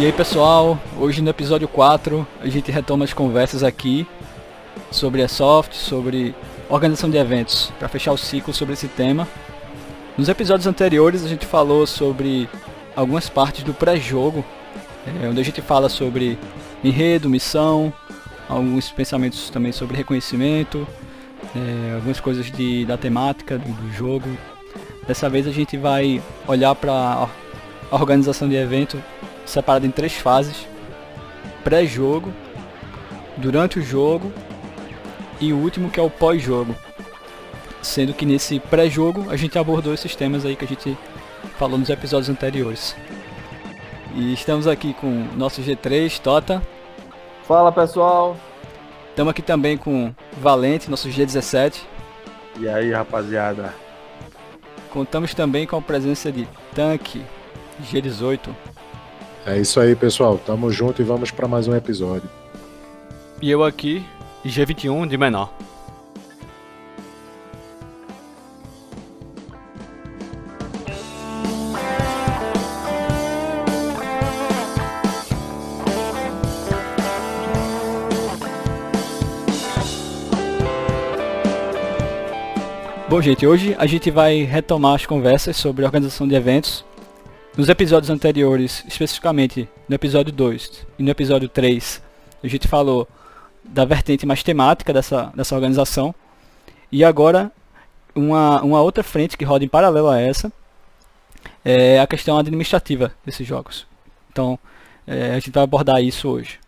E aí pessoal, hoje no episódio 4 a gente retoma as conversas aqui sobre a soft, sobre organização de eventos, para fechar o ciclo sobre esse tema. Nos episódios anteriores a gente falou sobre algumas partes do pré-jogo, é, onde a gente fala sobre enredo, missão, alguns pensamentos também sobre reconhecimento, é, algumas coisas de, da temática do, do jogo. Dessa vez a gente vai olhar para a organização de evento separada em três fases: pré-jogo, durante o jogo e o último que é o pós-jogo. Sendo que nesse pré-jogo a gente abordou esses temas aí que a gente falou nos episódios anteriores. E estamos aqui com nosso G3, Tota. Fala pessoal. Estamos aqui também com Valente, nosso G17. E aí rapaziada. Contamos também com a presença de Tanque, G18. É isso aí pessoal, tamo junto e vamos para mais um episódio. E eu aqui, G21 de menor. Bom, gente, hoje a gente vai retomar as conversas sobre organização de eventos. Nos episódios anteriores, especificamente no episódio 2 e no episódio 3, a gente falou da vertente mais temática dessa, dessa organização. E agora, uma, uma outra frente que roda em paralelo a essa é a questão administrativa desses jogos. Então, é, a gente vai abordar isso hoje.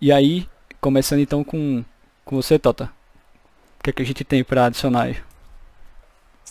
E aí, começando então com, com você, Tota que, é que a gente tem para adicionar aí?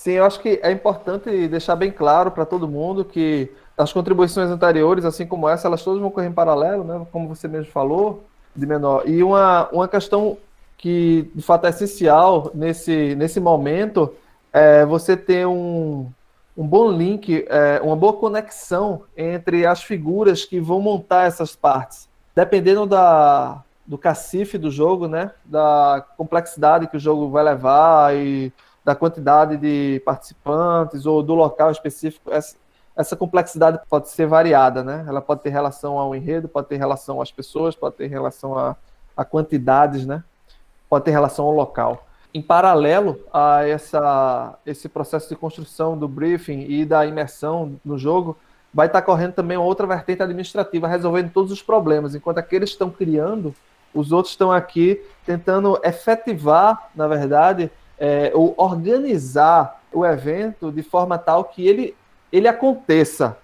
Sim, eu acho que é importante deixar bem claro para todo mundo que as contribuições anteriores, assim como essa, elas todas vão correr em paralelo, né? como você mesmo falou, de menor. E uma, uma questão que de fato é essencial nesse, nesse momento é você ter um, um bom link, é, uma boa conexão entre as figuras que vão montar essas partes. Dependendo da, do cacife do jogo, né? Da complexidade que o jogo vai levar e da quantidade de participantes ou do local específico. Essa, essa complexidade pode ser variada, né? Ela pode ter relação ao enredo, pode ter relação às pessoas, pode ter relação a, a quantidades, né? Pode ter relação ao local. Em paralelo a essa, esse processo de construção do briefing e da imersão no jogo, vai estar correndo também outra vertente administrativa, resolvendo todos os problemas, enquanto aqueles estão criando os outros estão aqui tentando efetivar, na verdade, é, ou organizar o evento de forma tal que ele, ele aconteça,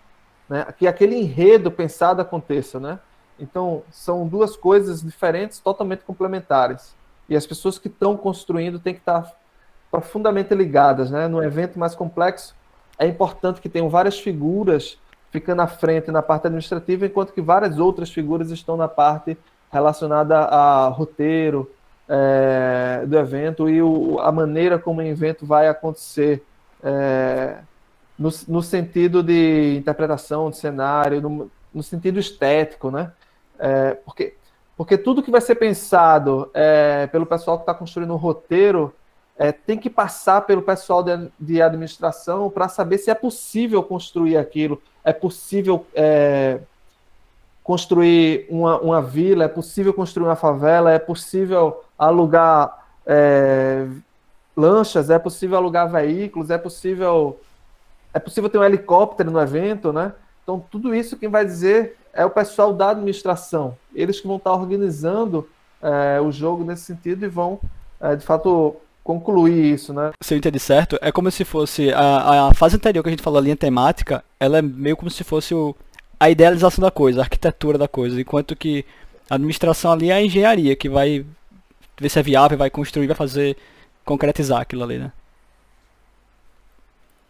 né? que aquele enredo pensado aconteça. Né? Então, são duas coisas diferentes, totalmente complementares. E as pessoas que estão construindo têm que estar profundamente ligadas. Né? No evento mais complexo, é importante que tenham várias figuras ficando à frente na parte administrativa, enquanto que várias outras figuras estão na parte relacionada a roteiro é, do evento e o, a maneira como o evento vai acontecer é, no, no, sentido de interpretação de cenário, no, no sentido estético, né? É, porque, porque tudo que vai ser pensado é, pelo pessoal que está construindo o roteiro é, tem que passar pelo pessoal de, de administração para saber se é possível construir aquilo, é possível é, construir uma, uma vila, é possível construir uma favela, é possível alugar é, lanchas, é possível alugar veículos, é possível é possível ter um helicóptero no evento, né? Então tudo isso quem vai dizer é o pessoal da administração, eles que vão estar organizando é, o jogo nesse sentido e vão é, de fato concluir isso, né? Se eu entendi certo, é como se fosse a, a fase anterior que a gente falou, a linha temática, ela é meio como se fosse o a idealização da coisa, a arquitetura da coisa, enquanto que a administração ali é a engenharia que vai ver se é viável, vai construir, vai fazer concretizar aquilo ali, né?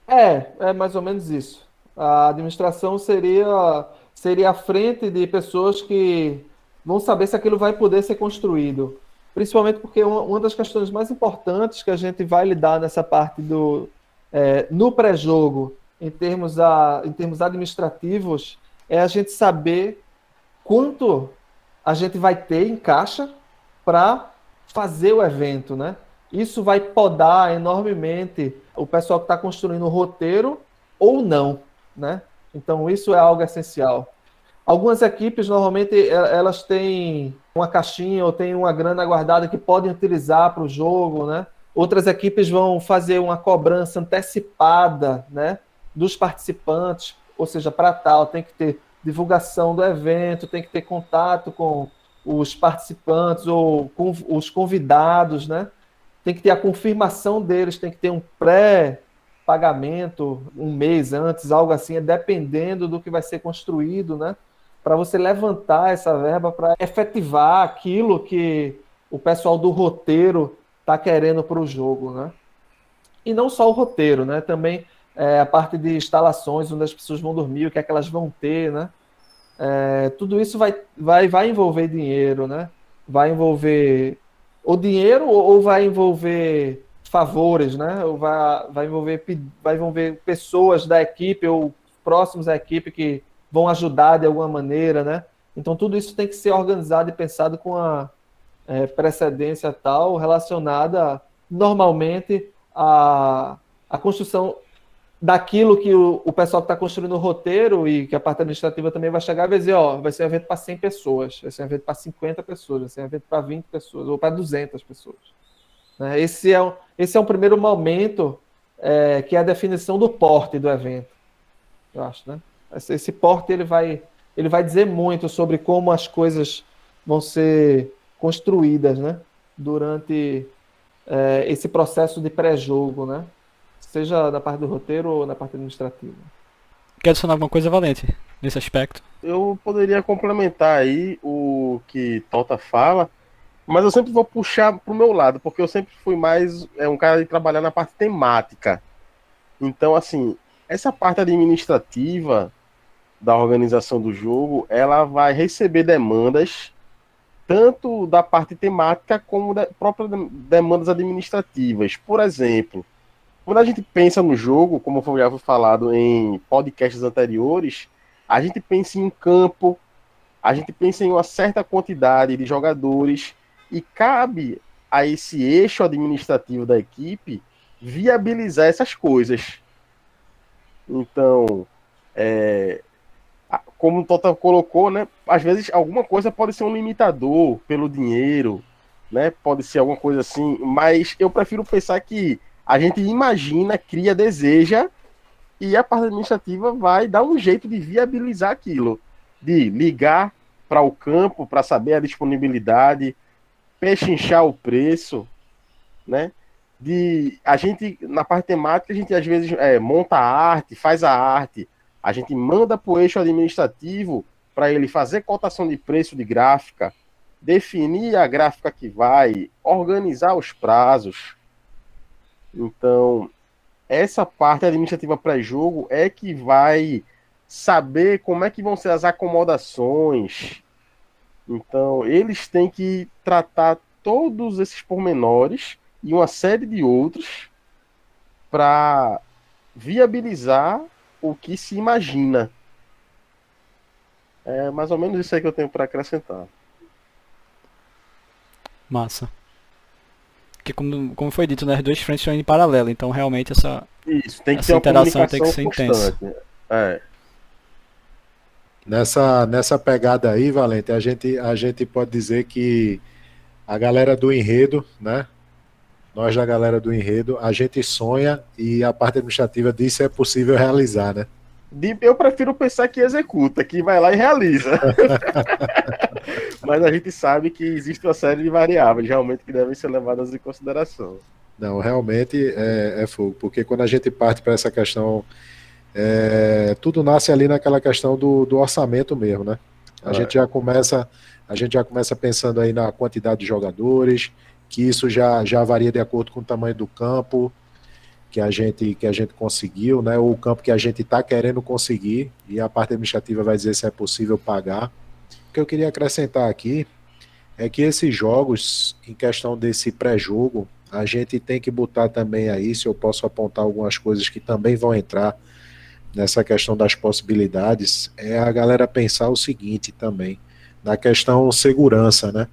É, é mais ou menos isso. A administração seria seria a frente de pessoas que vão saber se aquilo vai poder ser construído. Principalmente porque uma, uma das questões mais importantes que a gente vai lidar nessa parte do é, no pré-jogo, em termos, a, em termos administrativos, é a gente saber quanto a gente vai ter em caixa para fazer o evento, né? Isso vai podar enormemente o pessoal que está construindo o roteiro ou não, né? Então isso é algo essencial. Algumas equipes normalmente elas têm uma caixinha ou têm uma grana guardada que podem utilizar para o jogo, né? Outras equipes vão fazer uma cobrança antecipada, né, dos participantes, ou seja, para tal tem que ter divulgação do evento, tem que ter contato com os participantes ou com os convidados, né? Tem que ter a confirmação deles, tem que ter um pré-pagamento um mês antes, algo assim, dependendo do que vai ser construído, né? Para você levantar essa verba para efetivar aquilo que o pessoal do roteiro está querendo para o jogo, né? E não só o roteiro, né? Também é, a parte de instalações, onde as pessoas vão dormir, o que é que elas vão ter, né? É, tudo isso vai, vai, vai envolver dinheiro, né? Vai envolver o dinheiro ou vai envolver favores, né? Ou vai, vai, envolver, vai envolver pessoas da equipe ou próximos à equipe que vão ajudar de alguma maneira, né? Então tudo isso tem que ser organizado e pensado com a é, precedência tal relacionada normalmente à, à construção daquilo que o, o pessoal que está construindo o roteiro e que a parte administrativa também vai chegar e vai dizer, ó, vai ser um evento para 100 pessoas, vai ser um evento para 50 pessoas, vai ser um evento para 20 pessoas ou para 200 pessoas. Né? Esse, é um, esse é um primeiro momento é, que é a definição do porte do evento, eu acho, né? Esse, esse porte ele vai, ele vai dizer muito sobre como as coisas vão ser construídas, né? Durante é, esse processo de pré-jogo, né? Seja na parte do roteiro ou na parte administrativa. Quer adicionar alguma coisa, Valente, nesse aspecto? Eu poderia complementar aí o que Tota fala, mas eu sempre vou puxar pro meu lado, porque eu sempre fui mais é, um cara de trabalhar na parte temática. Então, assim, essa parte administrativa da organização do jogo, ela vai receber demandas tanto da parte temática como da próprias demandas administrativas. Por exemplo, quando a gente pensa no jogo, como já foi falado em podcasts anteriores, a gente pensa em um campo, a gente pensa em uma certa quantidade de jogadores e cabe a esse eixo administrativo da equipe viabilizar essas coisas. Então, é, como o Tota colocou, né, às vezes alguma coisa pode ser um limitador pelo dinheiro, né, pode ser alguma coisa assim, mas eu prefiro pensar que a gente imagina, cria, deseja, e a parte administrativa vai dar um jeito de viabilizar aquilo, de ligar para o campo para saber a disponibilidade, pechinchar o preço, né? De a gente na parte temática a gente às vezes é, monta a arte, faz a arte, a gente manda para o eixo administrativo para ele fazer cotação de preço de gráfica, definir a gráfica que vai, organizar os prazos, então, essa parte administrativa pré-jogo é que vai saber como é que vão ser as acomodações. Então, eles têm que tratar todos esses pormenores e uma série de outros para viabilizar o que se imagina. É mais ou menos isso aí que eu tenho para acrescentar. Massa que como, como foi dito, né, as duas frentes estão em paralelo, então realmente essa, Isso, tem que essa interação tem que ser intensa. É. Nessa, nessa pegada aí, Valente, a gente, a gente pode dizer que a galera do enredo, né? Nós da galera do enredo, a gente sonha e a parte administrativa disso é possível realizar, né? Eu prefiro pensar que executa, que vai lá e realiza. Mas a gente sabe que existe uma série de variáveis realmente que devem ser levadas em consideração. Não, realmente é, é fogo, porque quando a gente parte para essa questão, é, tudo nasce ali naquela questão do, do orçamento mesmo, né? A é. gente já começa, a gente já começa pensando aí na quantidade de jogadores, que isso já, já varia de acordo com o tamanho do campo, que a gente que a gente conseguiu, né? O campo que a gente está querendo conseguir e a parte administrativa vai dizer se é possível pagar. O que eu queria acrescentar aqui é que esses jogos, em questão desse pré-jogo, a gente tem que botar também aí, se eu posso apontar algumas coisas que também vão entrar nessa questão das possibilidades, é a galera pensar o seguinte também, na questão segurança, né?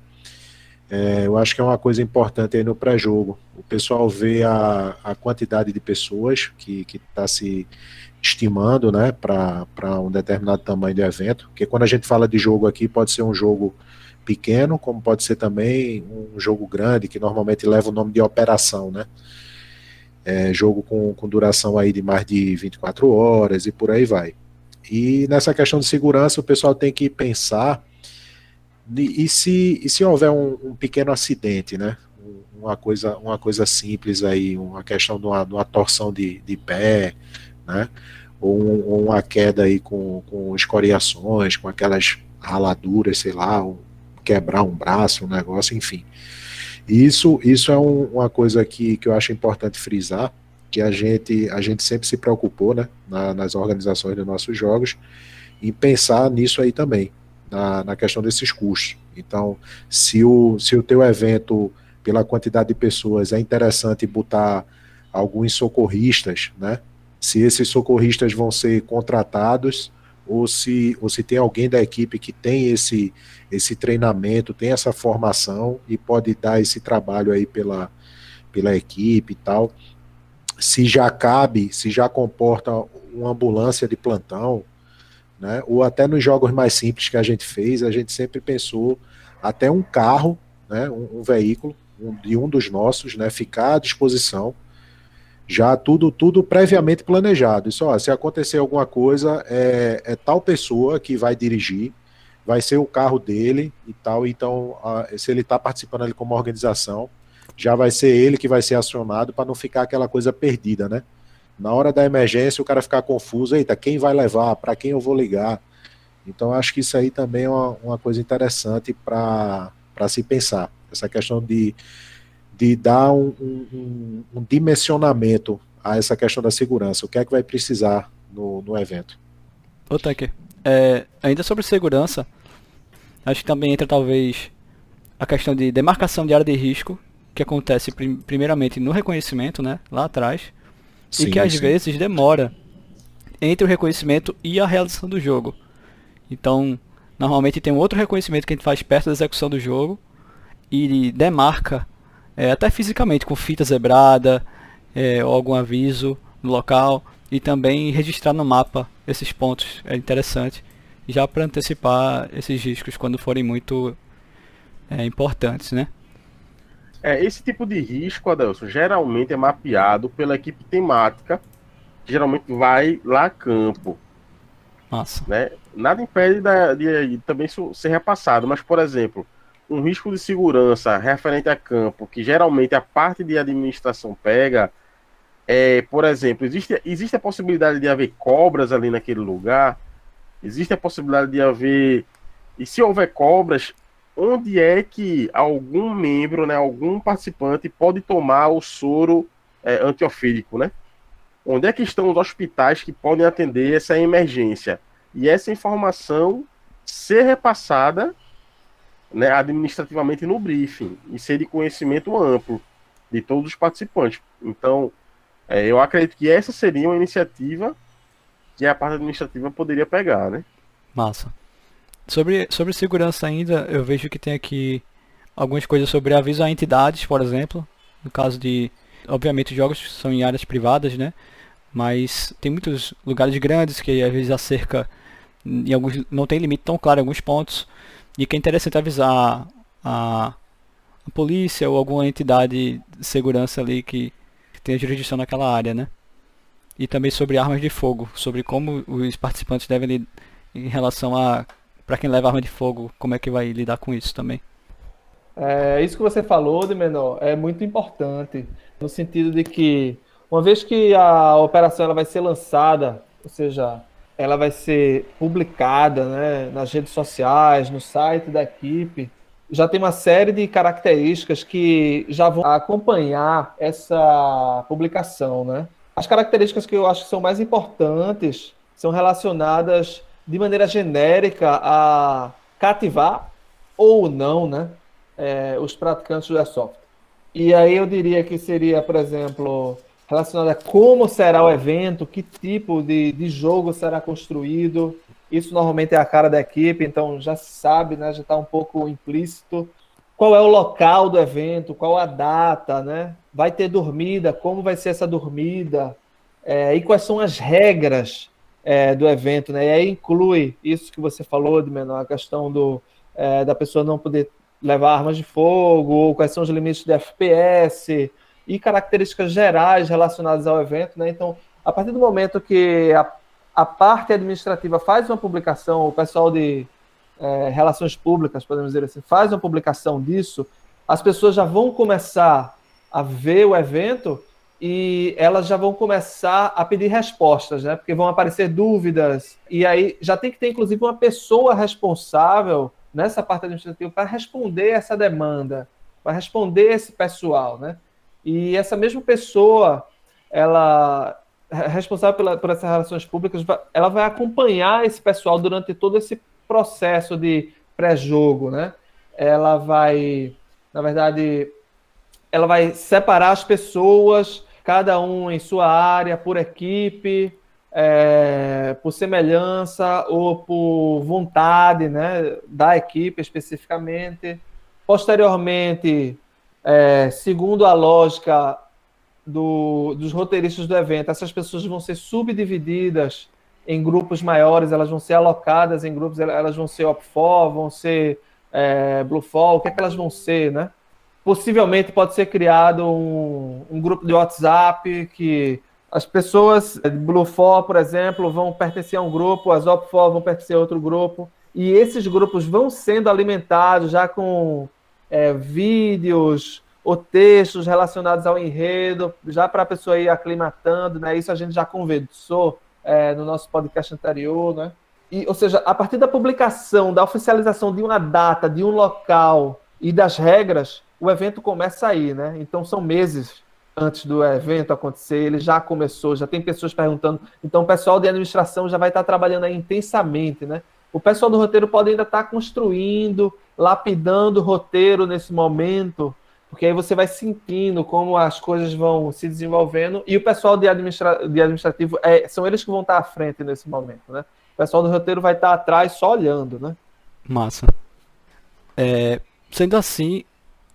É, eu acho que é uma coisa importante aí no pré-jogo. O pessoal vê a, a quantidade de pessoas que está se estimando né, para um determinado tamanho de evento. Porque quando a gente fala de jogo aqui, pode ser um jogo pequeno, como pode ser também um jogo grande, que normalmente leva o nome de operação, né? É, jogo com, com duração aí de mais de 24 horas e por aí vai. E nessa questão de segurança, o pessoal tem que pensar e se, e se houver um, um, pequeno acidente, né? Uma coisa, uma coisa simples aí, uma questão de uma, de uma torção de, de pé, né? Ou, ou, uma queda aí com, com escoriações, com aquelas raladuras, sei lá, quebrar um braço, um negócio, enfim. Isso, isso é um, uma coisa que, que eu acho importante frisar, que a gente, a gente sempre se preocupou, né, na, nas organizações dos nossos jogos, em pensar nisso aí também, na, na questão desses custos. Então, se o, se o teu evento, pela quantidade de pessoas, é interessante botar alguns socorristas, né? Se esses socorristas vão ser contratados ou se, ou se tem alguém da equipe que tem esse, esse treinamento, tem essa formação e pode dar esse trabalho aí pela, pela equipe e tal. Se já cabe, se já comporta uma ambulância de plantão, né? Ou até nos jogos mais simples que a gente fez, a gente sempre pensou até um carro, né? um, um veículo um, de um dos nossos, né? ficar à disposição, já tudo tudo previamente planejado. Isso, ó, se acontecer alguma coisa, é, é tal pessoa que vai dirigir, vai ser o carro dele e tal. Então, a, se ele está participando ali como organização, já vai ser ele que vai ser acionado para não ficar aquela coisa perdida, né? Na hora da emergência, o cara ficar confuso, eita, quem vai levar? Para quem eu vou ligar? Então, acho que isso aí também é uma, uma coisa interessante para se pensar. Essa questão de, de dar um, um, um, dimensionamento a essa questão da segurança. O que é que vai precisar no, no evento? Ô, é, ainda sobre segurança, acho que também entra talvez a questão de demarcação de área de risco, que acontece prim primeiramente no reconhecimento, né, lá atrás, Sim, e que às sim. vezes demora entre o reconhecimento e a realização do jogo. Então, normalmente tem um outro reconhecimento que a gente faz perto da execução do jogo e demarca é, até fisicamente com fita zebrada é, ou algum aviso no local e também registrar no mapa esses pontos é interessante já para antecipar esses riscos quando forem muito é, importantes, né? É, esse tipo de risco, Adelson, geralmente é mapeado pela equipe temática, que geralmente vai lá a campo. Nossa. Né? Nada impede de, de, de também ser repassado, mas, por exemplo, um risco de segurança referente a campo, que geralmente a parte de administração pega, é, por exemplo, existe, existe a possibilidade de haver cobras ali naquele lugar, existe a possibilidade de haver. E se houver cobras, onde é que algum membro, né, algum participante pode tomar o soro é, antiofídico, né? Onde é que estão os hospitais que podem atender essa emergência? E essa informação ser repassada né, administrativamente no briefing e ser de conhecimento amplo de todos os participantes. Então, é, eu acredito que essa seria uma iniciativa que a parte administrativa poderia pegar, né? Massa. Sobre, sobre segurança ainda, eu vejo que tem aqui algumas coisas sobre aviso a entidades, por exemplo. No caso de, obviamente, jogos são em áreas privadas, né? Mas tem muitos lugares grandes que às vezes a cerca, em alguns, não tem limite tão claro em alguns pontos. E que é interessante avisar a, a polícia ou alguma entidade de segurança ali que, que tenha jurisdição naquela área, né? E também sobre armas de fogo, sobre como os participantes devem em relação a para quem leva arma de fogo, como é que vai lidar com isso também? É, isso que você falou, de menor, é muito importante, no sentido de que, uma vez que a operação ela vai ser lançada, ou seja, ela vai ser publicada né, nas redes sociais, no site da equipe, já tem uma série de características que já vão acompanhar essa publicação. Né? As características que eu acho que são mais importantes são relacionadas de maneira genérica a cativar ou não né, é, os praticantes do airsoft. E aí eu diria que seria, por exemplo, relacionado a como será o evento, que tipo de, de jogo será construído. Isso normalmente é a cara da equipe, então já se sabe, né, já está um pouco implícito. qual é o local do evento, qual a data, né? Vai ter dormida, como vai ser essa dormida, é, e quais são as regras é, do evento, né? E aí inclui isso que você falou de menor, a questão do, é, da pessoa não poder levar armas de fogo, quais são os limites de FPS e características gerais relacionadas ao evento, né? Então, a partir do momento que a, a parte administrativa faz uma publicação, o pessoal de é, relações públicas, podemos dizer assim, faz uma publicação disso, as pessoas já vão começar a ver o evento e elas já vão começar a pedir respostas, né? Porque vão aparecer dúvidas e aí já tem que ter inclusive uma pessoa responsável nessa parte administrativa para responder essa demanda, para responder esse pessoal, né? E essa mesma pessoa, ela responsável pela, por essas relações públicas, ela vai acompanhar esse pessoal durante todo esse processo de pré-jogo, né? Ela vai, na verdade, ela vai separar as pessoas, cada um em sua área, por equipe, é, por semelhança ou por vontade né, da equipe especificamente. Posteriormente, é, segundo a lógica do, dos roteiristas do evento, essas pessoas vão ser subdivididas em grupos maiores, elas vão ser alocadas em grupos, elas vão ser OP4, vão ser é, Bluefall, o que é que elas vão ser, né? Possivelmente pode ser criado um, um grupo de WhatsApp que as pessoas de Bluefall, por exemplo, vão pertencer a um grupo, as OP4 vão pertencer a outro grupo, e esses grupos vão sendo alimentados já com é, vídeos ou textos relacionados ao enredo, já para a pessoa ir aclimatando, né? Isso a gente já conversou é, no nosso podcast anterior, né? E, ou seja, a partir da publicação, da oficialização de uma data, de um local e das regras, o evento começa aí, né? Então são meses antes do evento acontecer, ele já começou, já tem pessoas perguntando. Então, o pessoal de administração já vai estar trabalhando aí intensamente, né? O pessoal do roteiro pode ainda estar construindo, lapidando o roteiro nesse momento, porque aí você vai sentindo como as coisas vão se desenvolvendo e o pessoal de, administra de administrativo é, são eles que vão estar à frente nesse momento, né? O pessoal do roteiro vai estar atrás só olhando, né? Massa. É, sendo assim,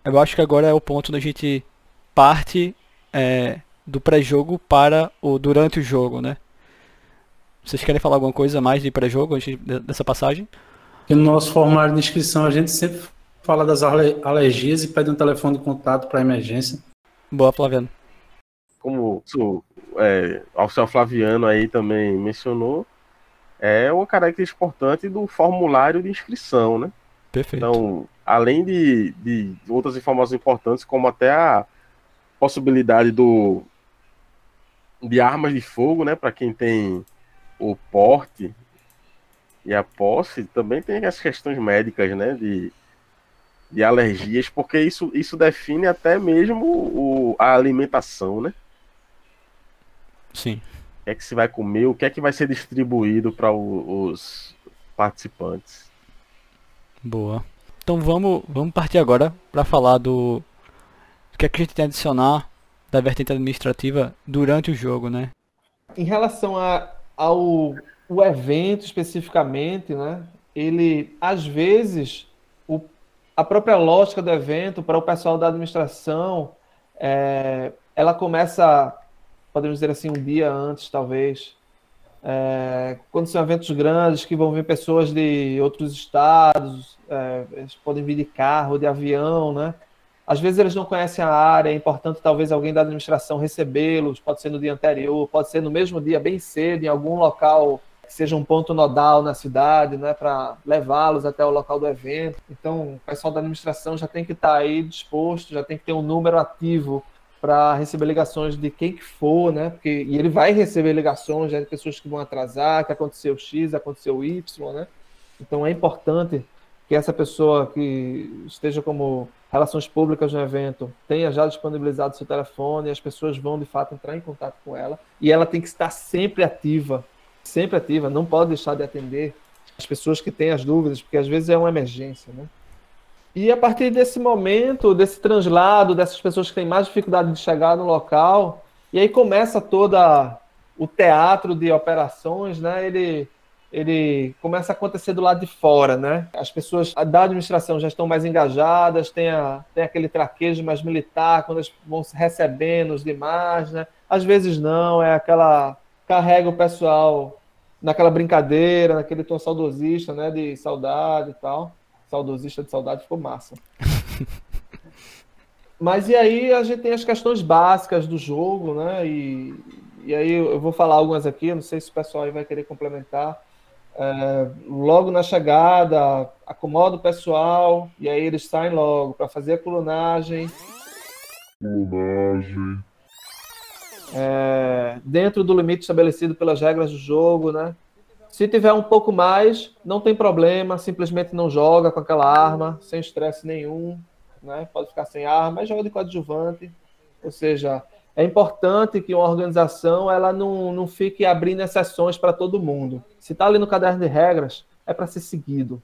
eu acho que agora é o ponto da gente parte é, do pré-jogo para o durante o jogo, né? Vocês querem falar alguma coisa mais de pré-jogo antes dessa passagem? no nosso formulário de inscrição a gente sempre fala das alergias e pede um telefone de contato para emergência. Boa, Flaviano. Como é, o seu Flaviano aí também mencionou, é uma característica importante do formulário de inscrição, né? Perfeito. Então, além de, de outras informações importantes, como até a possibilidade do de armas de fogo, né, para quem tem o porte e a posse, também tem as questões médicas, né, de, de alergias, porque isso, isso define até mesmo o, a alimentação, né? Sim. O que é que se vai comer, o que é que vai ser distribuído para os participantes. Boa. Então vamos, vamos partir agora para falar do o que, é que a gente tem a adicionar da vertente administrativa durante o jogo, né? Em relação a, ao o evento especificamente, né? Ele às vezes o, a própria lógica do evento para o pessoal da administração, é, ela começa, podemos dizer assim, um dia antes, talvez, é, quando são eventos grandes que vão vir pessoas de outros estados, é, eles podem vir de carro, de avião, né? Às vezes eles não conhecem a área, é importante talvez alguém da administração recebê-los, pode ser no dia anterior, pode ser no mesmo dia, bem cedo, em algum local que seja um ponto nodal na cidade, né, para levá-los até o local do evento. Então, o pessoal da administração já tem que estar aí disposto, já tem que ter um número ativo para receber ligações de quem que for, né? Porque, e ele vai receber ligações de pessoas que vão atrasar, que aconteceu X, aconteceu Y, né? Então é importante que essa pessoa que esteja como relações públicas no evento tenha já disponibilizado seu telefone, as pessoas vão de fato entrar em contato com ela e ela tem que estar sempre ativa, sempre ativa, não pode deixar de atender as pessoas que têm as dúvidas, porque às vezes é uma emergência, né? E a partir desse momento, desse translado, dessas pessoas que têm mais dificuldade de chegar no local, e aí começa toda o teatro de operações, né? Ele, ele começa a acontecer do lado de fora, né? As pessoas da administração já estão mais engajadas, tem, a, tem aquele traquejo mais militar, quando elas vão recebendo os demais, né? Às vezes não, é aquela... carrega o pessoal naquela brincadeira, naquele tom saudosista, né? De saudade e tal. Saudosista de saudade ficou massa. Mas e aí a gente tem as questões básicas do jogo, né? E, e aí eu vou falar algumas aqui, não sei se o pessoal aí vai querer complementar. É, logo na chegada, acomoda o pessoal e aí eles saem logo para fazer a clonagem. Clonagem. É, dentro do limite estabelecido pelas regras do jogo, né? Se tiver um pouco mais, não tem problema, simplesmente não joga com aquela arma, sem estresse nenhum, né? Pode ficar sem arma, mas joga de coadjuvante. Ou seja, é importante que uma organização ela não, não fique abrindo exceções para todo mundo. Se está ali no caderno de regras, é para ser seguido.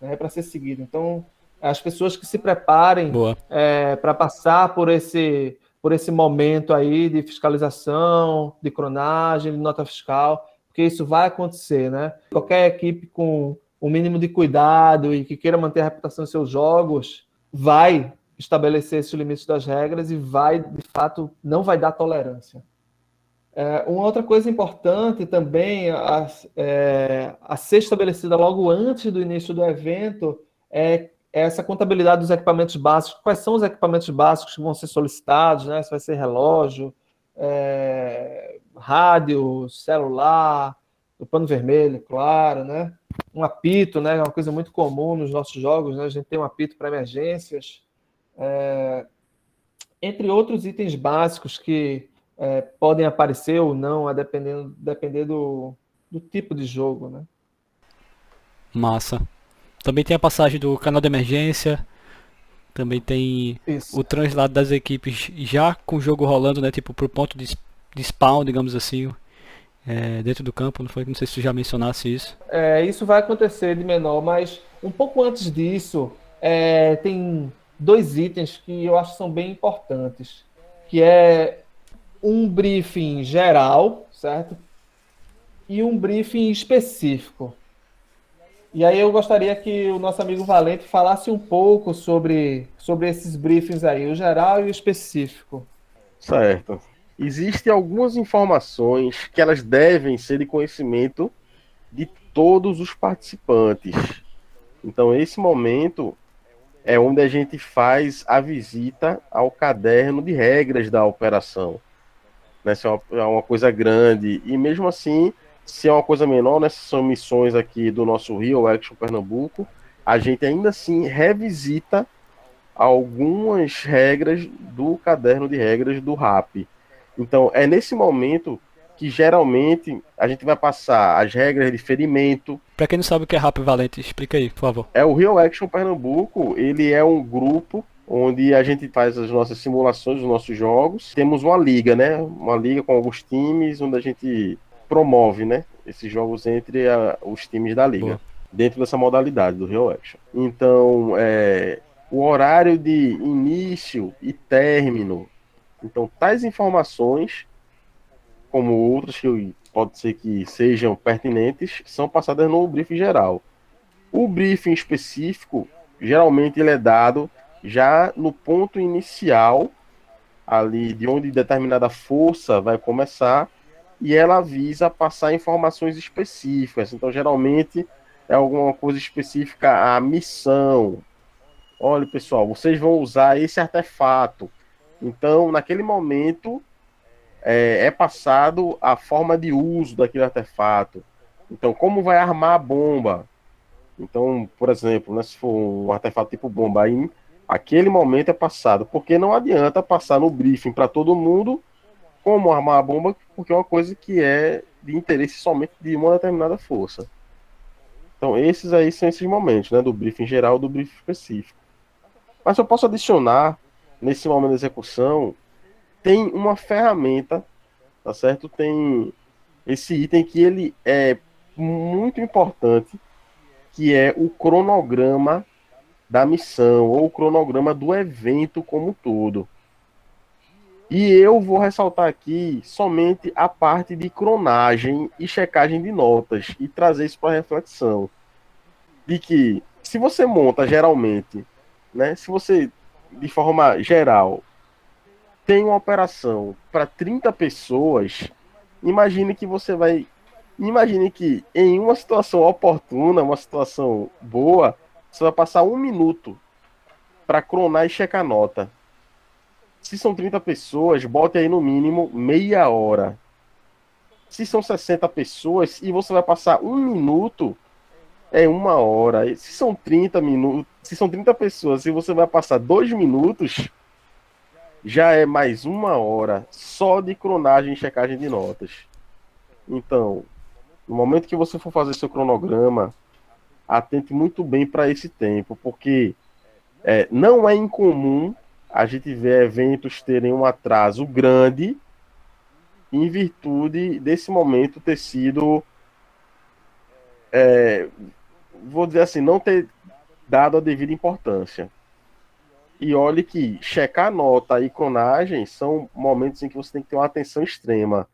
Né? É para ser seguido. Então, as pessoas que se preparem é, para passar por esse, por esse momento aí de fiscalização, de cronagem, de nota fiscal, porque isso vai acontecer, né? Qualquer equipe com o mínimo de cuidado e que queira manter a reputação dos seus jogos vai estabelecer esses limites das regras e vai, de fato, não vai dar tolerância. É, uma outra coisa importante também a, é, a ser estabelecida logo antes do início do evento é, é essa contabilidade dos equipamentos básicos. Quais são os equipamentos básicos que vão ser solicitados? Né? Se vai ser relógio, é, rádio, celular, o pano vermelho, claro, né? Um apito, né? É uma coisa muito comum nos nossos jogos, né? A gente tem um apito para emergências é, entre outros itens básicos que é, podem aparecer ou não, a dependendo, depender do, do tipo de jogo, né? Massa. Também tem a passagem do canal de emergência. Também tem Isso. o translado das equipes já com o jogo rolando, né? Tipo, pro ponto de, de spawn, digamos assim. É, dentro do campo, não foi? Não sei se tu já mencionasse isso. É, isso vai acontecer de menor, mas um pouco antes disso, é, tem dois itens que eu acho que são bem importantes, que é um briefing geral, certo? E um briefing específico. E aí eu gostaria que o nosso amigo Valente falasse um pouco sobre, sobre esses briefings aí, o geral e o específico. Certo. Existem algumas informações que elas devem ser de conhecimento de todos os participantes. Então, esse momento é onde a gente faz a visita ao caderno de regras da operação. Né, se é uma, é uma coisa grande, e mesmo assim, se é uma coisa menor, né, se são missões aqui do nosso Rio Action Pernambuco, a gente ainda assim revisita algumas regras do caderno de regras do RAP. Então, é nesse momento que geralmente a gente vai passar as regras de ferimento. Para quem não sabe o que é Rap Valente, explica aí, por favor. É o Real Action Pernambuco, ele é um grupo onde a gente faz as nossas simulações dos nossos jogos. Temos uma liga, né? Uma liga com alguns times onde a gente promove, né? Esses jogos entre a, os times da liga. Boa. Dentro dessa modalidade do Real Action. Então, é, o horário de início e término. Então, tais informações como outras que pode ser que sejam pertinentes, são passadas no briefing geral. O briefing específico, geralmente ele é dado já no ponto inicial, ali de onde determinada força vai começar, e ela visa passar informações específicas. Então, geralmente é alguma coisa específica à missão. Olha, pessoal, vocês vão usar esse artefato. Então, naquele momento, é, é passado a forma de uso daquele artefato. Então, como vai armar a bomba? Então, por exemplo, né, se for um artefato tipo bomba, aí aquele momento é passado, porque não adianta passar no briefing para todo mundo como armar a bomba, porque é uma coisa que é de interesse somente de uma determinada força. Então, esses aí são esses momentos, né, do briefing geral do briefing específico. Mas eu posso adicionar, nesse momento de execução, tem uma ferramenta, tá certo? Tem esse item que ele é muito importante, que é o cronograma da missão ou o cronograma do evento como todo. E eu vou ressaltar aqui somente a parte de cronagem e checagem de notas e trazer isso para reflexão. De que se você monta geralmente, né, se você de forma geral tem uma operação para 30 pessoas, imagine que você vai imagine que em uma situação oportuna, uma situação boa, você vai passar um minuto para cronar e checar nota se são 30 pessoas, bote aí no mínimo meia hora. Se são 60 pessoas e você vai passar um minuto, é uma hora. Se são 30 minutos, se são 30 pessoas e você vai passar dois minutos, já é mais uma hora só de cronagem e checagem de notas. Então, no momento que você for fazer seu cronograma, atente muito bem para esse tempo, porque é, não é incomum a gente vê eventos terem um atraso grande em virtude desse momento ter sido, é, vou dizer assim, não ter dado a devida importância. E olhe que checar nota e cronagem são momentos em que você tem que ter uma atenção extrema.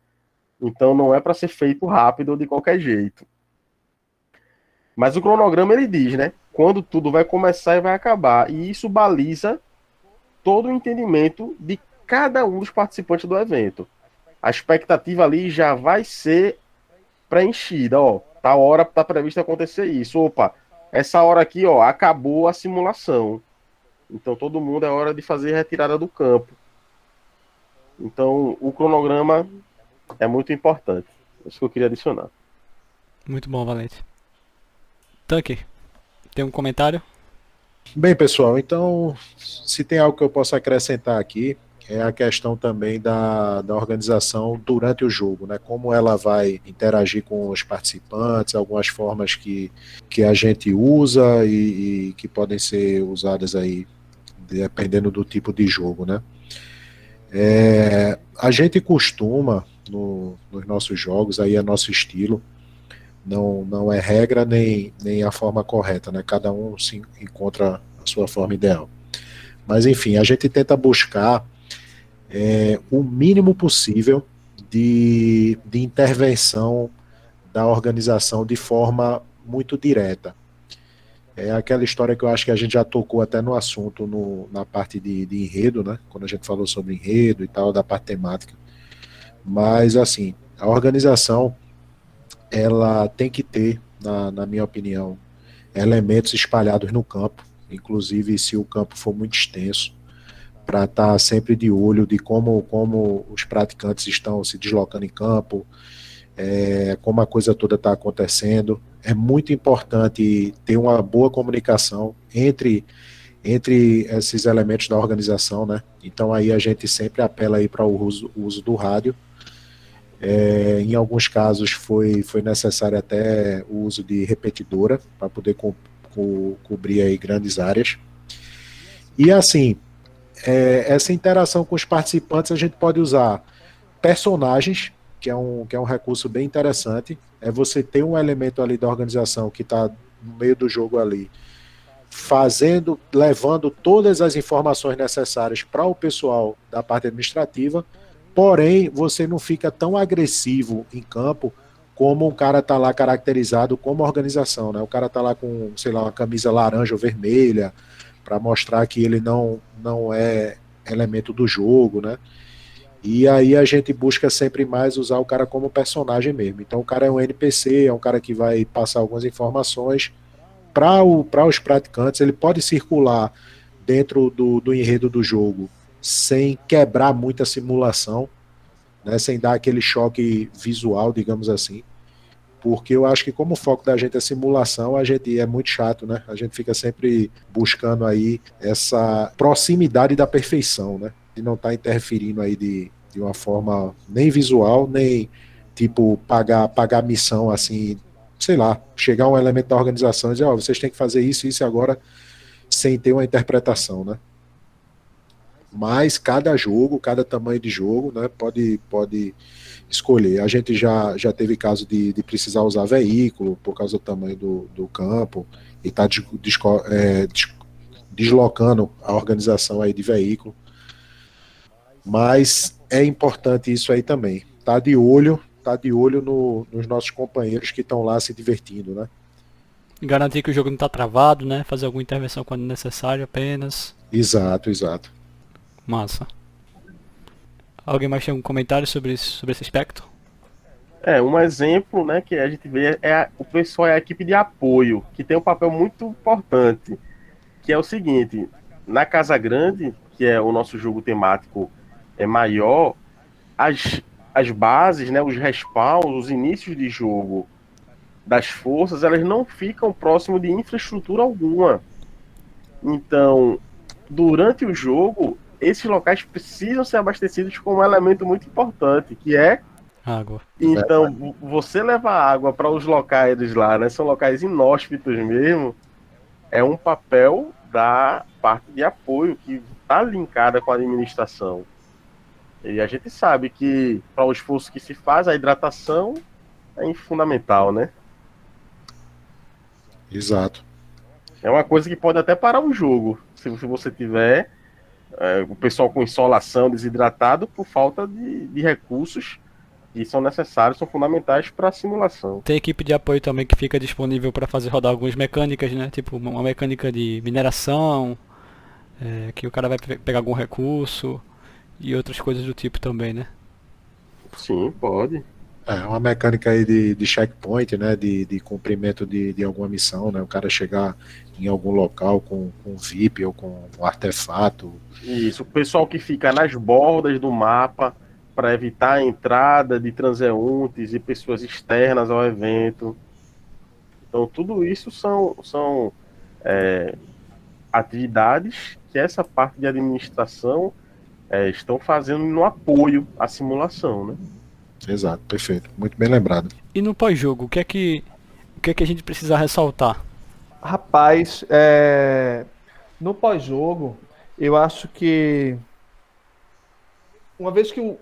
Então não é para ser feito rápido de qualquer jeito. Mas o cronograma ele diz, né? Quando tudo vai começar e vai acabar. E isso baliza todo o entendimento de cada um dos participantes do evento. A expectativa ali já vai ser preenchida, ó. Tá hora tá previsto acontecer isso. Opa, essa hora aqui, ó, acabou a simulação. Então todo mundo é hora de fazer retirada do campo. Então o cronograma é muito importante. Isso que eu queria adicionar. Muito bom, Valente. Tanque, tem um comentário? Bem, pessoal, então, se tem algo que eu possa acrescentar aqui, é a questão também da, da organização durante o jogo, né? Como ela vai interagir com os participantes, algumas formas que, que a gente usa e, e que podem ser usadas aí dependendo do tipo de jogo, né? É, a gente costuma no, nos nossos jogos, aí é nosso estilo, não, não é regra nem, nem a forma correta, né? Cada um se encontra a sua forma ideal. Mas enfim, a gente tenta buscar é, o mínimo possível de, de intervenção da organização de forma muito direta. É aquela história que eu acho que a gente já tocou até no assunto no, na parte de, de enredo, né? Quando a gente falou sobre enredo e tal, da parte temática. Mas assim, a organização ela tem que ter, na, na minha opinião, elementos espalhados no campo, inclusive se o campo for muito extenso, para estar tá sempre de olho de como, como os praticantes estão se deslocando em campo, é, como a coisa toda está acontecendo. É muito importante ter uma boa comunicação entre entre esses elementos da organização, né? Então aí a gente sempre apela aí para o uso, uso do rádio é, em alguns casos foi, foi necessário até o uso de repetidora para poder co co cobrir aí grandes áreas. E assim, é, essa interação com os participantes a gente pode usar personagens, que é um, que é um recurso bem interessante. É você ter um elemento ali da organização que está no meio do jogo ali, fazendo, levando todas as informações necessárias para o pessoal da parte administrativa Porém, você não fica tão agressivo em campo como um cara tá lá caracterizado como organização, né? O cara tá lá com, sei lá, uma camisa laranja ou vermelha para mostrar que ele não não é elemento do jogo, né? E aí a gente busca sempre mais usar o cara como personagem mesmo. Então o cara é um NPC, é um cara que vai passar algumas informações para os praticantes. Ele pode circular dentro do, do enredo do jogo sem quebrar muita simulação, né, sem dar aquele choque visual, digamos assim. Porque eu acho que como o foco da gente é simulação, a gente é muito chato, né? A gente fica sempre buscando aí essa proximidade da perfeição, né? E não tá interferindo aí de, de uma forma nem visual, nem tipo pagar pagar missão assim, sei lá, chegar um elemento da organização e dizer, ó, oh, vocês têm que fazer isso, isso agora, sem ter uma interpretação, né? mas cada jogo, cada tamanho de jogo, né, pode, pode escolher. A gente já, já teve caso de, de precisar usar veículo por causa do tamanho do, do campo e tá é, deslocando a organização aí de veículo. Mas é importante isso aí também. Tá de olho, tá de olho no, nos nossos companheiros que estão lá se divertindo, né? Garantir que o jogo não está travado, né? Fazer alguma intervenção quando necessário apenas. Exato, exato. Massa. Alguém mais tem algum comentário sobre, isso, sobre esse aspecto? É, um exemplo né, que a gente vê é a, o pessoal é a equipe de apoio, que tem um papel muito importante, que é o seguinte, na Casa Grande, que é o nosso jogo temático é maior, as, as bases, né, os respawns, os inícios de jogo das forças, elas não ficam próximo de infraestrutura alguma. Então, durante o jogo, esses locais precisam ser abastecidos com um elemento muito importante, que é Água. então, você levar água para os locais lá, né? São locais inóspitos mesmo. É um papel da parte de apoio que está linkada com a administração. E a gente sabe que para o esforço que se faz, a hidratação é fundamental, né? Exato. É uma coisa que pode até parar o jogo, se você tiver é, o pessoal com insolação, desidratado, por falta de, de recursos que são necessários, são fundamentais para a simulação. Tem equipe de apoio também que fica disponível para fazer rodar algumas mecânicas, né? Tipo uma mecânica de mineração, é, que o cara vai pe pegar algum recurso e outras coisas do tipo também, né? Sim, pode. É uma mecânica aí de, de checkpoint, né? De, de cumprimento de, de alguma missão, né? O cara chegar em algum local com, com VIP ou com um artefato. Isso, o pessoal que fica nas bordas do mapa para evitar a entrada de transeuntes e pessoas externas ao evento. Então, tudo isso são, são é, atividades que essa parte de administração é, estão fazendo no apoio à simulação, né? Exato, perfeito. Muito bem lembrado. E no pós-jogo, o que é que o que é que a gente precisa ressaltar? Rapaz, é... no pós-jogo, eu acho que uma vez que o...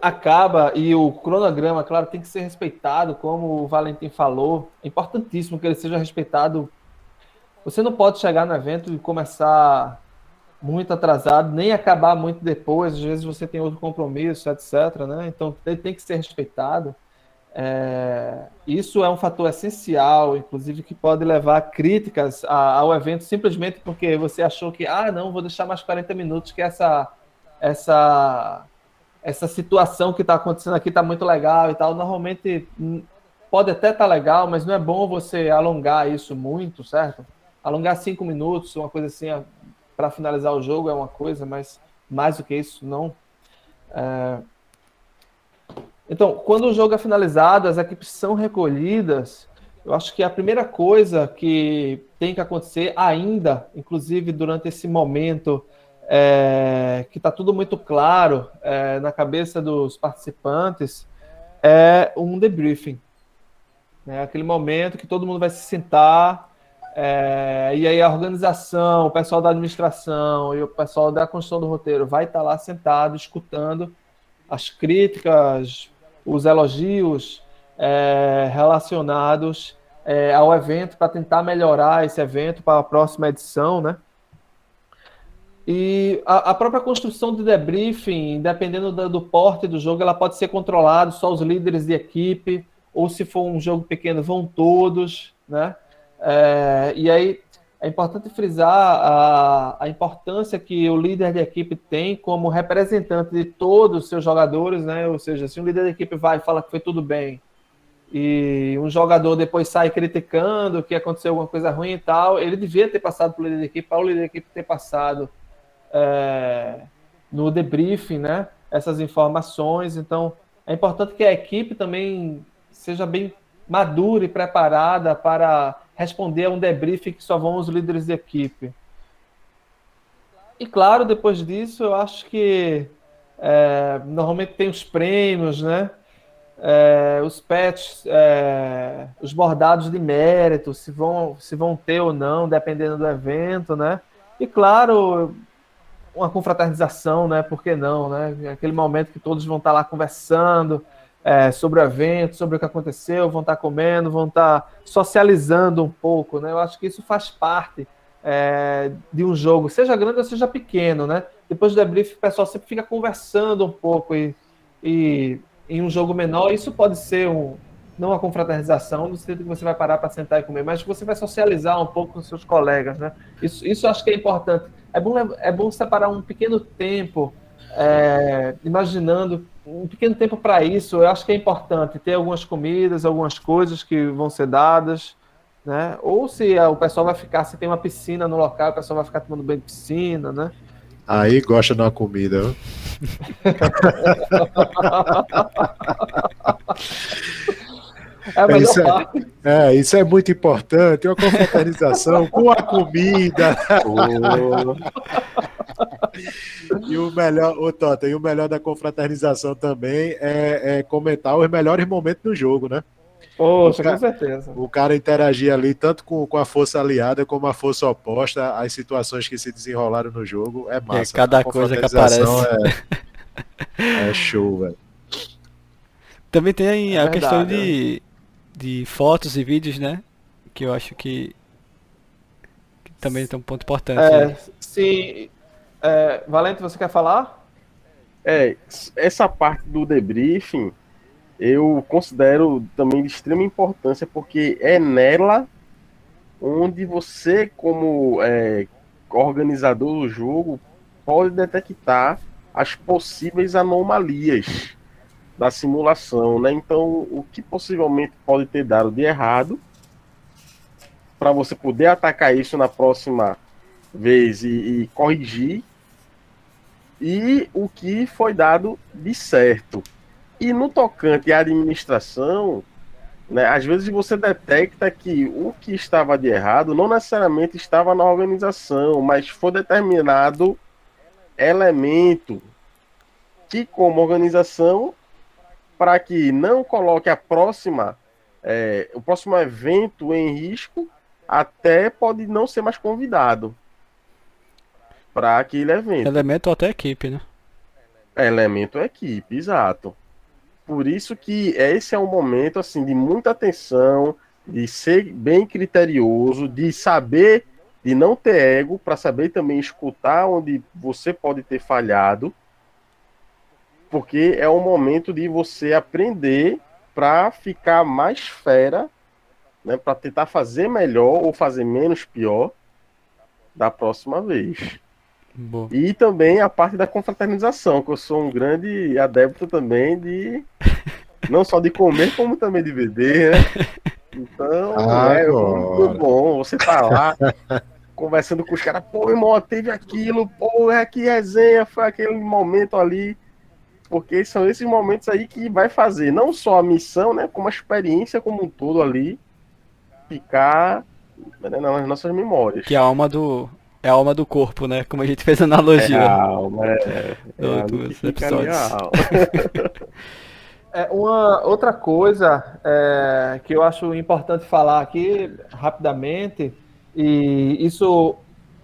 acaba e o cronograma, claro, tem que ser respeitado, como o Valentim falou, é importantíssimo que ele seja respeitado. Você não pode chegar no evento e começar muito atrasado, nem acabar muito depois, às vezes você tem outro compromisso, etc. Né? Então ele tem que ser respeitado. É, isso é um fator essencial, inclusive, que pode levar críticas a, ao evento simplesmente porque você achou que, ah, não, vou deixar mais 40 minutos, que essa, essa, essa situação que está acontecendo aqui está muito legal e tal. Normalmente hum, pode até estar tá legal, mas não é bom você alongar isso muito, certo? Alongar cinco minutos, uma coisa assim, para finalizar o jogo é uma coisa, mas mais do que isso, não. É... Então, quando o jogo é finalizado, as equipes são recolhidas. Eu acho que a primeira coisa que tem que acontecer ainda, inclusive durante esse momento, é, que está tudo muito claro é, na cabeça dos participantes, é um debriefing. É aquele momento que todo mundo vai se sentar é, e aí a organização, o pessoal da administração e o pessoal da construção do roteiro vai estar lá sentado, escutando as críticas, os elogios é, relacionados é, ao evento para tentar melhorar esse evento para a próxima edição, né? E a, a própria construção de debriefing, dependendo do, do porte do jogo, ela pode ser controlada só os líderes de equipe, ou se for um jogo pequeno, vão todos, né? É, e aí é importante frisar a, a, importância que o líder de equipe tem como representante de todos os seus jogadores, né? Ou seja, se um líder de equipe vai e fala que foi tudo bem, e um jogador depois sai criticando que aconteceu alguma coisa ruim e tal, ele devia ter passado para o líder de equipe, para o líder de equipe ter passado é, no debriefing, né? Essas informações. Então, é importante que a equipe também seja bem madura e preparada para responder a um debriefing que só vão os líderes de equipe. E claro, depois disso, eu acho que é, normalmente tem os prêmios, né? É, os patches, é, os bordados de mérito, se vão, se vão ter ou não, dependendo do evento, né? E claro, uma confraternização, né? Por que não, né? Aquele momento que todos vão estar lá conversando, é, sobre o evento, sobre o que aconteceu, vão estar comendo, vão estar socializando um pouco, né? Eu acho que isso faz parte é, de um jogo, seja grande ou seja pequeno, né? Depois do debrief, o pessoal sempre fica conversando um pouco e, e em um jogo menor, isso pode ser um, não uma confraternização, no sentido que você vai parar para sentar e comer, mas você vai socializar um pouco com seus colegas, né? Isso, isso acho que é importante. É bom, é bom separar um pequeno tempo, é, imaginando um pequeno tempo para isso. Eu acho que é importante ter algumas comidas, algumas coisas que vão ser dadas, né? Ou se o pessoal vai ficar, se tem uma piscina no local, o pessoal vai ficar tomando banho de piscina, né? Aí gosta de uma comida. É, é, isso é, é, isso é muito importante, uma confraternização com a comida. Oh. e o melhor, o Tota, e o melhor da confraternização também é, é comentar os melhores momentos do jogo, né? Poxa, cara, com certeza. O cara interagir ali tanto com, com a força aliada como a força oposta, as situações que se desenrolaram no jogo, é massa. É, cada coisa que aparece. É, é show, velho. Também tem é a verdade, questão de, de fotos e vídeos, né? Que eu acho que, que também tem um ponto importante. É, né? Sim. É, Valente, você quer falar? É, essa parte do debriefing eu considero também de extrema importância, porque é nela onde você, como é, organizador do jogo, pode detectar as possíveis anomalias da simulação, né? Então, o que possivelmente pode ter dado de errado para você poder atacar isso na próxima vez e, e corrigir e o que foi dado de certo. E no tocante à administração, né, às vezes você detecta que o que estava de errado não necessariamente estava na organização, mas foi determinado elemento que, como organização, para que não coloque a próxima, é, o próximo evento em risco, até pode não ser mais convidado para aquele evento. Elemento até equipe, né? Elemento equipe, exato. Por isso que esse é um momento assim de muita atenção, de ser bem criterioso, de saber, de não ter ego, para saber também escutar onde você pode ter falhado, porque é um momento de você aprender para ficar mais fera, né, para tentar fazer melhor ou fazer menos pior da próxima vez. Boa. E também a parte da confraternização, que eu sou um grande adepto também de não só de comer, como também de beber, né? Então, ah, é muito bom. Você tá lá conversando com os caras, pô, irmão, teve aquilo, pô, é que resenha, foi aquele momento ali. Porque são esses momentos aí que vai fazer não só a missão, né, como a experiência como um todo ali ficar né, nas nossas memórias. Que a alma do, é a alma do corpo, né? Como a gente fez a analogia. É a alma, é. é dos episódios. é, uma outra coisa é, que eu acho importante falar aqui rapidamente, e isso,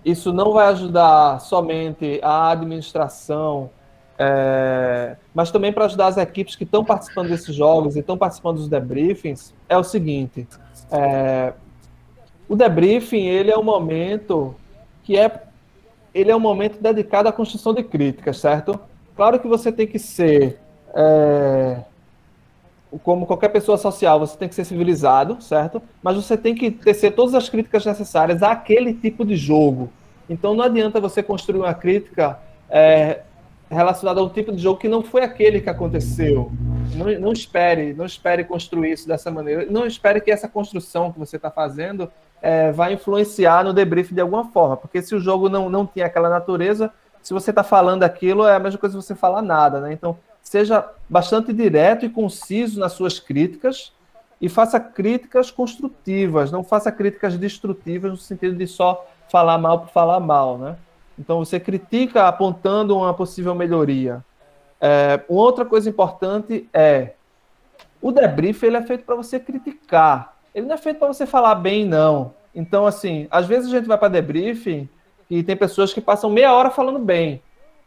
isso não vai ajudar somente a administração, é, mas também para ajudar as equipes que estão participando desses jogos e estão participando dos debriefings, é o seguinte. É, o debriefing ele é um momento que é ele é um momento dedicado à construção de críticas, certo? Claro que você tem que ser é, como qualquer pessoa social, você tem que ser civilizado, certo? Mas você tem que tecer todas as críticas necessárias àquele tipo de jogo. Então não adianta você construir uma crítica é, relacionada a um tipo de jogo que não foi aquele que aconteceu. Não, não espere, não espere construir isso dessa maneira. Não espere que essa construção que você está fazendo é, vai influenciar no debrief de alguma forma. Porque se o jogo não, não tinha aquela natureza, se você está falando aquilo, é a mesma coisa que você falar nada, né? Então, seja bastante direto e conciso nas suas críticas e faça críticas construtivas, não faça críticas destrutivas no sentido de só falar mal por falar mal, né? Então, você critica apontando uma possível melhoria. É, uma outra coisa importante é o debrief ele é feito para você criticar ele não é feito para você falar bem, não. Então, assim, às vezes a gente vai para debriefing e tem pessoas que passam meia hora falando bem.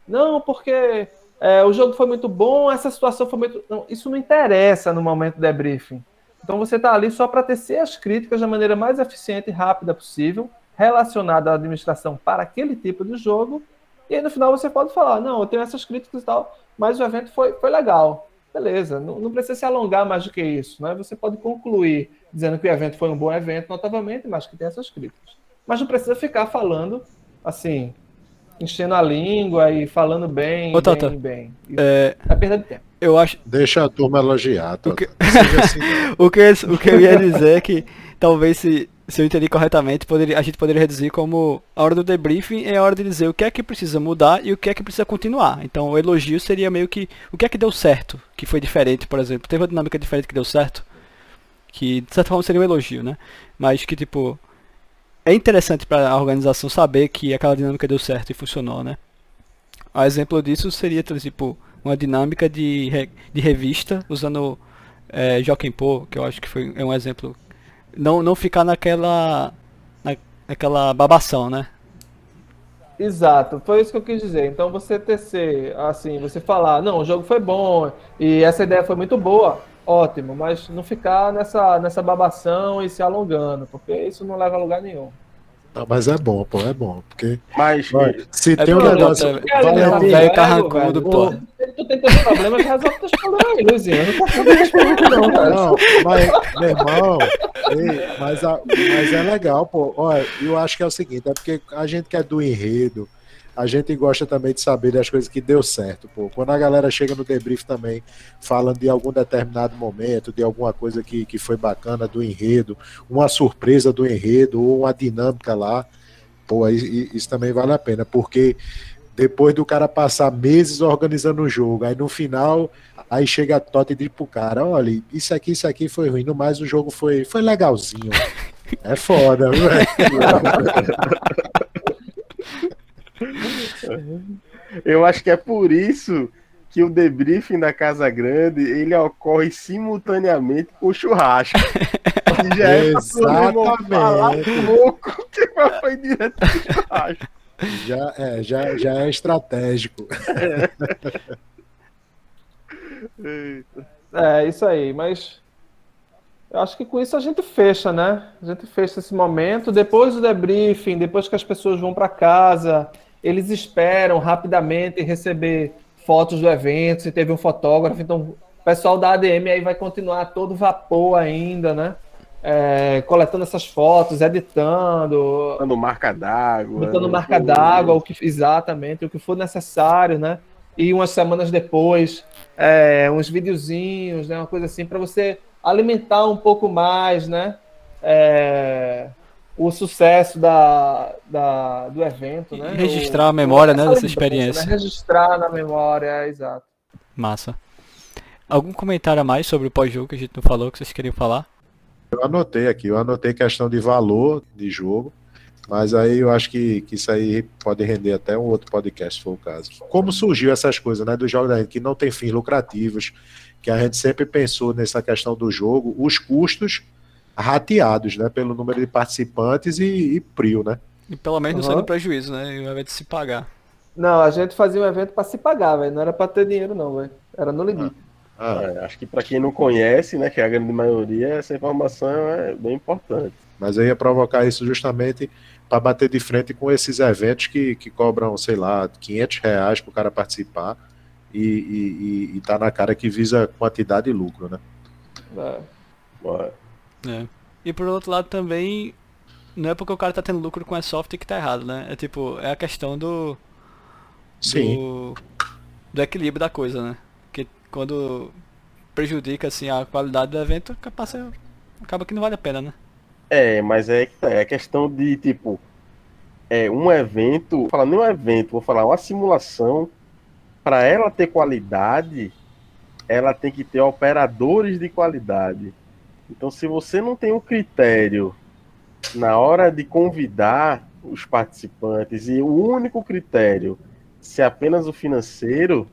Não, porque é, o jogo foi muito bom, essa situação foi muito. Não, isso não interessa no momento do debriefing. Então você está ali só para tecer as críticas da maneira mais eficiente e rápida possível relacionada à administração para aquele tipo de jogo. E aí no final você pode falar, não, eu tenho essas críticas e tal, mas o evento foi, foi legal. Beleza, não, não precisa se alongar mais do que isso. Né? Você pode concluir dizendo que o evento foi um bom evento, notavelmente, mas que tem essas críticas. Mas não precisa ficar falando assim, enchendo a língua e falando bem, Ô, bem, Tata, bem. Isso É, é perda de tempo. eu acho. Deixa a turma elogiar. Tota. O que- assim, O que, eu- o que eu ia dizer é que talvez se, se eu entendi corretamente, poderia, a gente poderia reduzir como a hora do debriefing é a hora de dizer o que é que precisa mudar e o que é que precisa continuar. Então o elogio seria meio que o que é que deu certo, que foi diferente, por exemplo. Teve uma dinâmica diferente que deu certo, que de certa forma seria um elogio, né? Mas que tipo é interessante para a organização saber que aquela dinâmica deu certo e funcionou, né? Um exemplo disso seria tipo uma dinâmica de, re- de revista usando é, Joaquim Pô, que eu acho que foi é um exemplo. Não, não ficar naquela na, naquela babação, né? Exato, foi isso que eu quis dizer. Então você tecer, assim, você falar, não, o jogo foi bom e essa ideia foi muito boa, ótimo, mas não ficar nessa, nessa babação e se alongando, porque isso não leva a lugar nenhum. Não, mas é bom, pô, é bom. Porque Mas olha, se É tem um negócio. Não, velho velho, carrancudo, pô. Se tu tem teus problemas, resolve teus problemas aí, Luizinho. Eu não dos problemas, não, cara. Não, mas, meu irmão, ei, mas, a- mas é legal, pô. Olha, eu acho que é o seguinte, é porque a gente quer do enredo, a gente gosta também de saber das coisas que deu certo, pô. Quando a galera chega no debrief também, falando de algum determinado momento, de alguma coisa que, que foi bacana do enredo, uma surpresa do enredo, ou uma dinâmica lá, pô, isso também vale a pena, porque depois do cara passar meses organizando o jogo, aí no final Aí chega a Tota e diz pro cara, olha, isso aqui, isso aqui foi ruim, no mais o jogo foi, foi legalzinho. É foda, velho? eu acho que é por isso que o debriefing da Casa Grande ele ocorre simultaneamente com o churrasco. Que já é falar Exatamente. pouco que foi direto pro churrasco. Já é, já, já é estratégico. É, isso aí, mas eu acho que com isso a gente fecha, né? A gente fecha esse momento. Depois do debriefing, depois que as pessoas vão para casa, eles esperam rapidamente receber fotos do evento, se teve um fotógrafo. Então, o pessoal da ADM aí vai continuar todo vapor ainda, né? É, coletando essas fotos, editando, Botando marca d'água. botando marca d'água, o que exatamente, o que for necessário, né? E umas semanas depois, é, uns videozinhos, né? Uma coisa assim para você alimentar um pouco mais, né? É, o sucesso da, da- do evento, né? E registrar O- a memória, né, essa dessa lembrança, experiência. né? Registrar na memória, é, exato. Massa. Algum comentário a mais sobre o pós-jogo que a gente não falou, que vocês queriam falar? Eu anotei aqui, eu anotei questão de valor de jogo, mas aí eu acho que, que isso aí pode render até um outro podcast, se for o caso. Como surgiu essas coisas, né, dos jogos da gente, que não tem fins lucrativos, que a gente sempre pensou nessa questão do jogo, os custos rateados, né, pelo número de participantes e, e prio, né? E pelo menos não Aham. sai no prejuízo, né? E invés de se pagar. Não, a gente fazia um evento para se pagar, velho. Não era para ter dinheiro, não, velho. Era no limite. Ah, É, acho que para quem não conhece, né, que é a grande maioria, essa informação é bem importante. mas eu ia provocar isso justamente para bater de frente com esses eventos que, que cobram, sei lá, 500 reais para o cara participar e, e, e, e tá na cara que visa quantidade e lucro, né? É. Bora. É. E por outro lado também, não é porque o cara tá tendo lucro com a software que tá errado, né? É tipo, é a questão do. Sim. Do, do equilíbrio da coisa, né? Que quando prejudica assim a qualidade do evento, passa, acaba que não vale a pena, né? É, mas é é a questão de, tipo, é um evento, vou falar nem um evento, vou falar uma simulação, para ela ter qualidade, ela tem que ter operadores de qualidade. Então, se você não tem um critério na hora de convidar os participantes e o único critério se apenas o financeiro,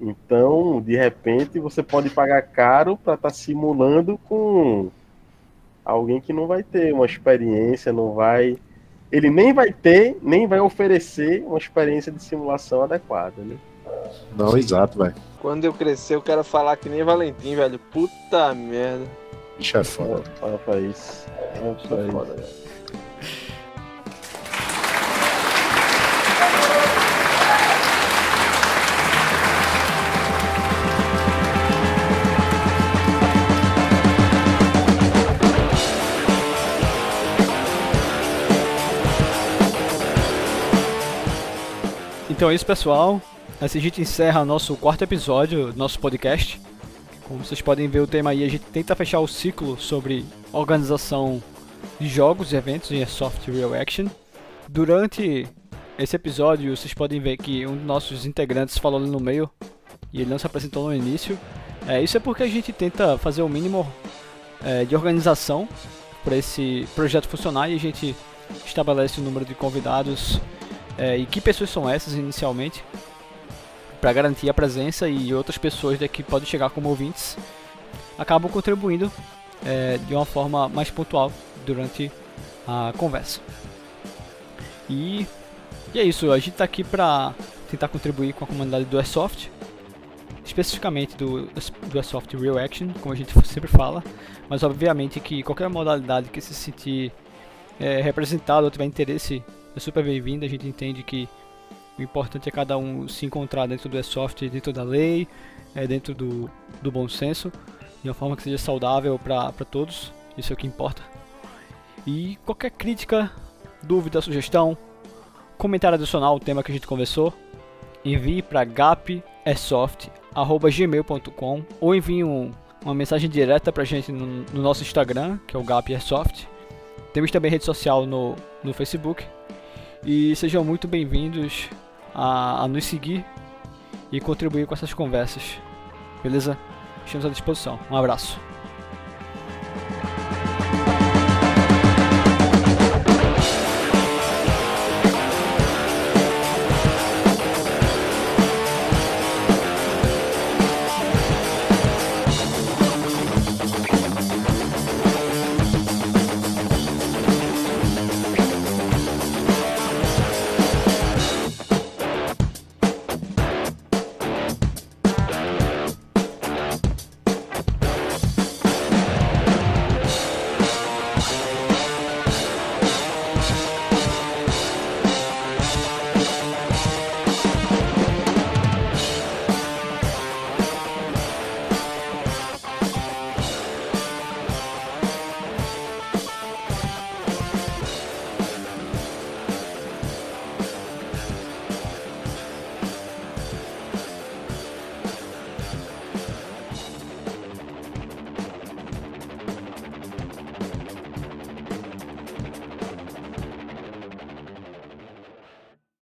então, de repente, você pode pagar caro para estar simulando com alguém que não vai ter uma experiência, não vai. Ele nem vai ter, nem vai oferecer uma experiência de simulação adequada, né? Não, exato, velho. Quando eu crescer, eu quero falar que nem Valentim, velho. Puta merda. Bicho é foda. Rafa, isso. Rafa, é foda. Então é isso, pessoal. Assim a gente encerra nosso quarto episódio do nosso podcast. Como vocês podem ver o tema aí, a gente tenta fechar o ciclo sobre organização de jogos e eventos em Soft Real Action. Durante esse episódio, vocês podem ver que um dos nossos integrantes falou ali no meio e ele não se apresentou no início. É, isso é porque a gente tenta fazer o mínimo é, de organização para esse projeto funcionar e a gente estabelece o número de convidados é, e que pessoas são essas inicialmente para garantir a presença e outras pessoas daqui podem chegar como ouvintes acabam contribuindo é, de uma forma mais pontual durante a conversa. E, e é isso, a gente está aqui para tentar contribuir com a comunidade do Airsoft, especificamente do, do Airsoft Real Action, como a gente sempre fala, mas obviamente que qualquer modalidade que se sentir é, representado ou tiver interesse é super bem-vindo, a gente entende que o importante é cada um se encontrar dentro do Airsoft, dentro da lei, é, dentro do, do bom senso, de uma forma que seja saudável para todos, isso é o que importa. E qualquer crítica, dúvida, sugestão, comentário adicional ao tema que a gente conversou, envie para gapairsoft.gmail.com ou envie um, uma mensagem direta para a gente no, no, nosso Instagram, que é o gapairsoft. Temos também rede social no, no Facebook. E sejam muito bem-vindos a, a nos seguir e contribuir com essas conversas. Beleza? Estamos à disposição. Um abraço.